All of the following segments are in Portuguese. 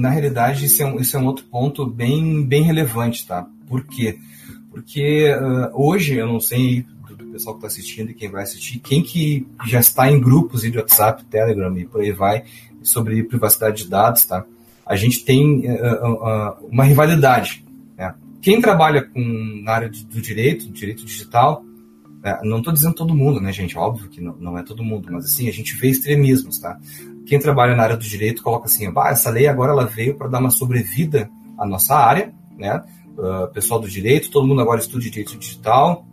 Na realidade, isso é um, isso é um outro ponto bem, bem relevante, tá? Por quê? Porque uh, hoje, eu não sei do, do pessoal que está assistindo e quem vai assistir, quem que já está em grupos de WhatsApp, Telegram e por aí vai, sobre privacidade de dados, tá? A gente tem uh, uh, uma rivalidade. Né? Quem trabalha com, na área do direito, direito digital? Não estou dizendo todo mundo, né, gente? Óbvio que não, não é todo mundo, mas assim, a gente vê extremismos, tá? quem trabalha na área do direito coloca assim, ah, essa lei agora ela veio para dar uma sobrevida à nossa área, né? Uh, pessoal do direito, todo mundo agora estuda direito digital,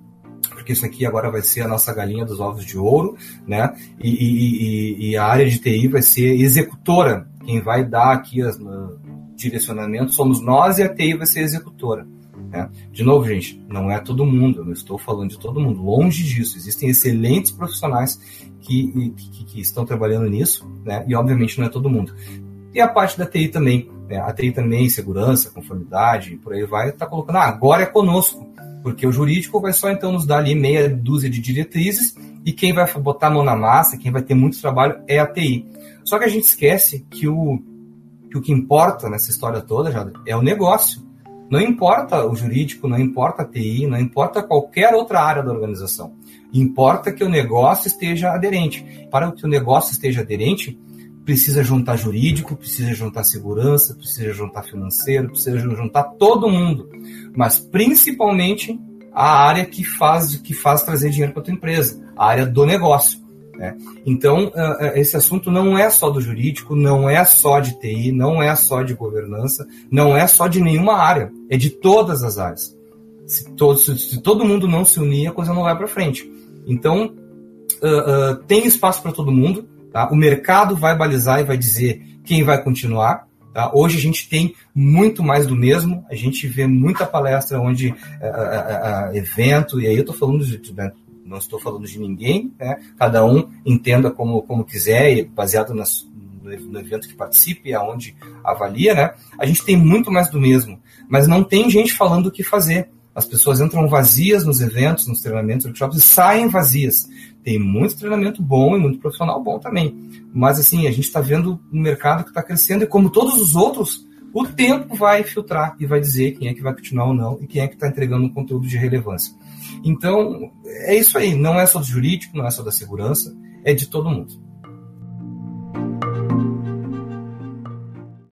porque isso aqui agora vai ser a nossa galinha dos ovos de ouro, né? E, e, e a área de TI vai ser executora, quem vai dar aqui as uh, direcionamentos somos nós e a TI vai ser executora. Né? De novo, gente, não é todo mundo, eu não estou falando de todo mundo, longe disso. Existem excelentes profissionais que, que, que estão trabalhando nisso, né? e obviamente não é todo mundo. E a parte da TI também, né? a TI também, segurança, conformidade, por aí vai, está colocando, ah, agora é conosco, porque o jurídico vai só então nos dar ali meia dúzia de diretrizes e quem vai botar a mão na massa, quem vai ter muito trabalho é a TI. Só que a gente esquece que o que, o que importa nessa história toda, já é o negócio. Não importa o jurídico, não importa a TI, não importa qualquer outra área da organização. Importa que o negócio esteja aderente. Para que o negócio esteja aderente, precisa juntar jurídico, precisa juntar segurança, precisa juntar financeiro, precisa juntar todo mundo. Mas principalmente a área que faz, que faz trazer dinheiro para tua empresa, a área do negócio. Né? Então, ah, ah, esse assunto não é só do jurídico, não é só de TI, não é só de governança, não é só de nenhuma área, é de todas as áreas. Se todo, se todo mundo não se unir, a coisa não vai para frente. Então, uh, uh, tem espaço para todo mundo, tá? o mercado vai balizar e vai dizer quem vai continuar. Tá? Hoje a gente tem muito mais do mesmo, a gente vê muita palestra onde evento, e aí eu estou falando de, de, não estou falando de ninguém, né? cada um entenda como, como quiser, baseado nas, no evento que participe, aonde avalia, né? A gente tem muito mais do mesmo, mas não tem gente falando o que fazer. As pessoas entram vazias nos eventos, nos treinamentos, workshops e saem vazias. Tem muito treinamento bom e muito profissional bom também. Mas assim, a gente está vendo um mercado que está crescendo e como todos os outros, o tempo vai filtrar e vai dizer quem é que vai continuar ou não e quem é que está entregando um conteúdo de relevância. Então, é isso aí. Não é só do jurídico, não é só da segurança, é de todo mundo.